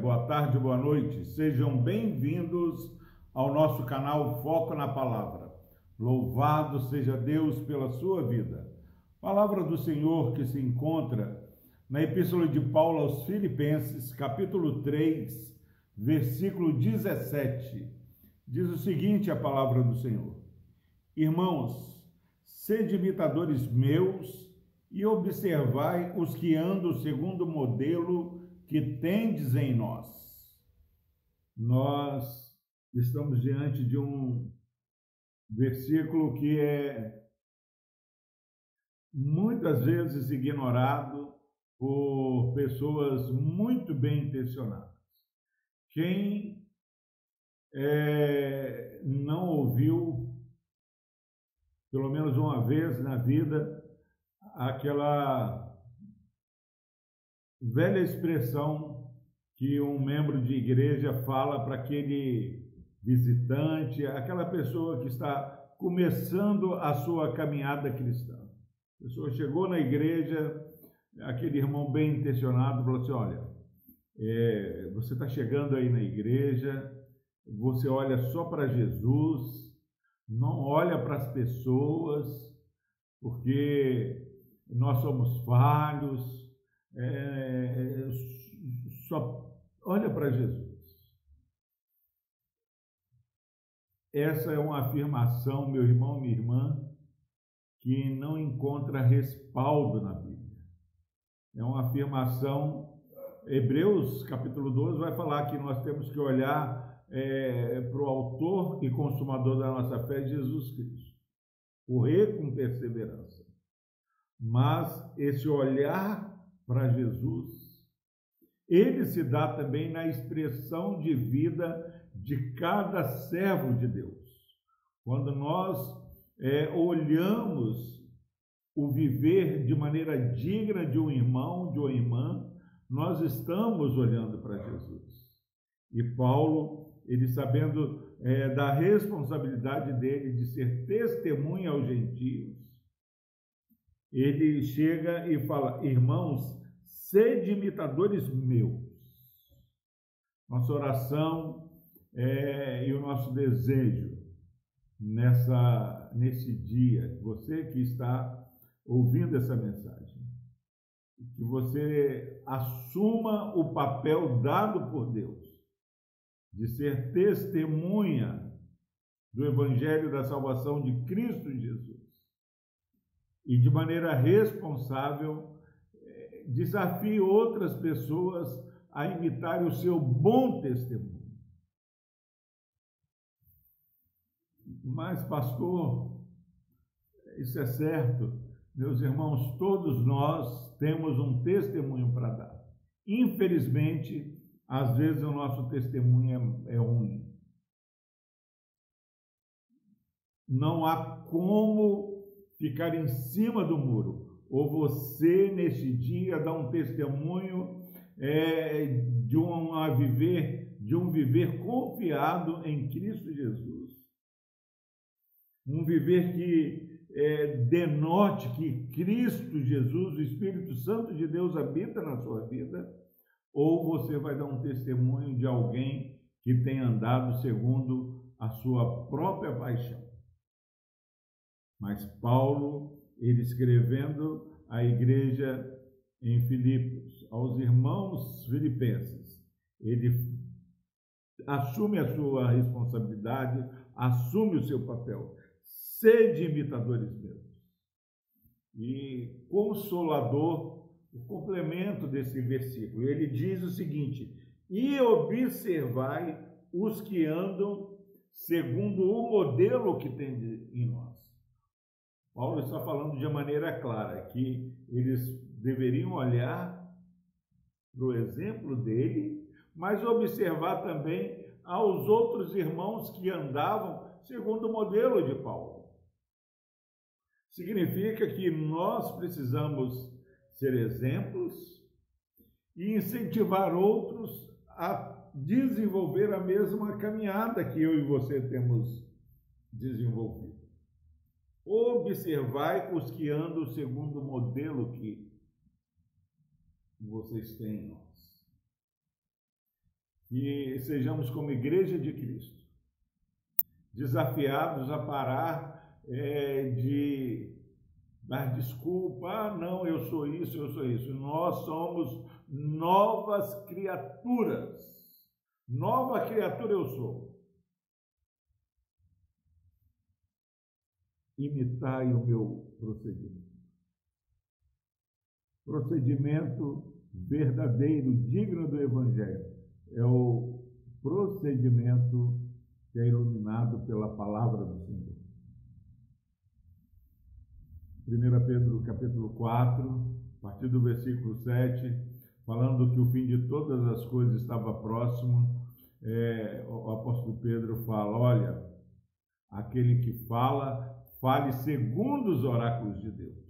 boa tarde, boa noite. Sejam bem-vindos ao nosso canal Foco na Palavra. Louvado seja Deus pela sua vida. Palavra do Senhor que se encontra na Epístola de Paulo aos Filipenses, capítulo 3, versículo 17. Diz o seguinte: a palavra do Senhor: Irmãos, sede imitadores meus e observai os que andam segundo o modelo que tendes em nós. Nós estamos diante de um versículo que é muitas vezes ignorado por pessoas muito bem intencionadas. Quem é, não ouviu, pelo menos uma vez na vida, aquela velha expressão que um membro de igreja fala para aquele visitante, aquela pessoa que está começando a sua caminhada cristã. A pessoa chegou na igreja, aquele irmão bem intencionado falou assim: Olha, é, você está chegando aí na igreja, você olha só para Jesus, não olha para as pessoas, porque nós somos falhos, é, só olha para Jesus. Essa é uma afirmação, meu irmão, minha irmã, que não encontra respaldo na Bíblia. É uma afirmação. Hebreus capítulo 12 vai falar que nós temos que olhar é, para o autor e consumador da nossa fé, Jesus Cristo. Correr com perseverança. Mas esse olhar para Jesus, ele se dá também na expressão de vida de cada servo de Deus. Quando nós é, olhamos o viver de maneira digna de um irmão, de uma irmã, nós estamos olhando para Jesus. E Paulo, ele sabendo é, da responsabilidade dele de ser testemunha aos gentios, ele chega e fala: Irmãos, sede imitadores meus. Nossa oração é, e o nosso desejo nessa, nesse dia, você que está ouvindo essa mensagem, que você assuma o papel dado por Deus de ser testemunha do Evangelho da salvação de Cristo Jesus e de maneira responsável eh, desafie outras pessoas a imitarem o seu bom testemunho. Mas, pastor, isso é certo, meus irmãos, todos nós temos um testemunho para dar. Infelizmente, às vezes o nosso testemunho é, é ruim. Não há como ficar em cima do muro, ou você neste dia dá um testemunho é, de um a viver, de um viver confiado em Cristo Jesus, um viver que é, denote que Cristo Jesus, o Espírito Santo de Deus habita na sua vida, ou você vai dar um testemunho de alguém que tem andado segundo a sua própria paixão. Mas Paulo, ele escrevendo à igreja em Filipos, aos irmãos filipenses, ele assume a sua responsabilidade, assume o seu papel. Sede imitadores meus. E consolador, o complemento desse versículo, ele diz o seguinte: E observai os que andam segundo o modelo que tem em nós. Paulo está falando de maneira clara que eles deveriam olhar para o exemplo dele, mas observar também aos outros irmãos que andavam segundo o modelo de Paulo. Significa que nós precisamos ser exemplos e incentivar outros a desenvolver a mesma caminhada que eu e você temos desenvolvido. Observai os que andam segundo o modelo que vocês têm em nós. que sejamos como igreja de Cristo, desafiados a parar é, de dar desculpa, ah, não, eu sou isso, eu sou isso. Nós somos novas criaturas. Nova criatura eu sou. Imitai o meu procedimento. Procedimento verdadeiro, digno do Evangelho. É o procedimento que é iluminado pela palavra do Senhor. 1 Pedro capítulo 4, a partir do versículo 7, falando que o fim de todas as coisas estava próximo, é, o apóstolo Pedro fala: olha, aquele que fala, fale segundo os oráculos de Deus.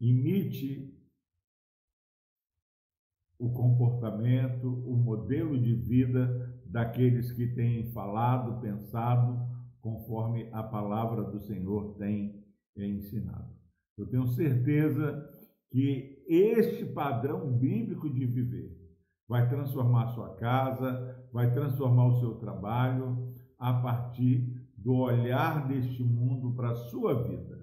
Imite o comportamento, o modelo de vida daqueles que têm falado, pensado conforme a palavra do Senhor tem ensinado. Eu tenho certeza que este padrão bíblico de viver vai transformar sua casa, vai transformar o seu trabalho a partir do olhar deste mundo para a sua vida.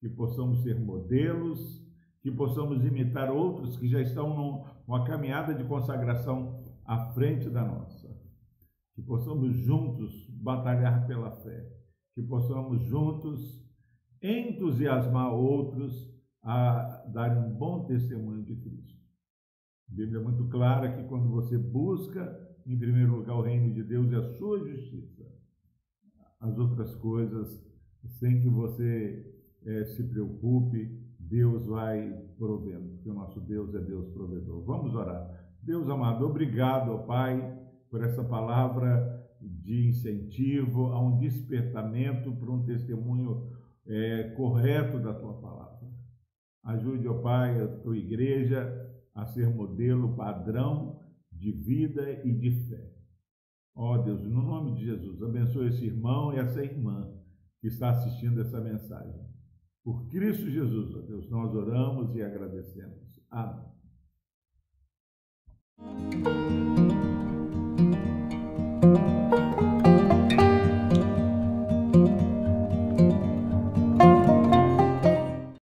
Que possamos ser modelos, que possamos imitar outros que já estão numa caminhada de consagração à frente da nossa. Que possamos juntos batalhar pela fé, que possamos juntos entusiasmar outros a darem um bom testemunho de Cristo. A Bíblia é muito clara que quando você busca, em primeiro lugar, o reino de Deus e a sua justiça, as outras coisas, sem que você é, se preocupe, Deus vai provendo, porque o nosso Deus é Deus provedor. Vamos orar. Deus amado, obrigado, ó Pai, por essa palavra de incentivo a um despertamento para um testemunho é, correto da tua palavra. Ajude, ó Pai, a tua igreja a ser modelo, padrão de vida e de fé. Ó Deus, no nome de Jesus, abençoe esse irmão e essa irmã que está assistindo essa mensagem. Por Cristo Jesus, ó Deus, nós oramos e agradecemos. Amém.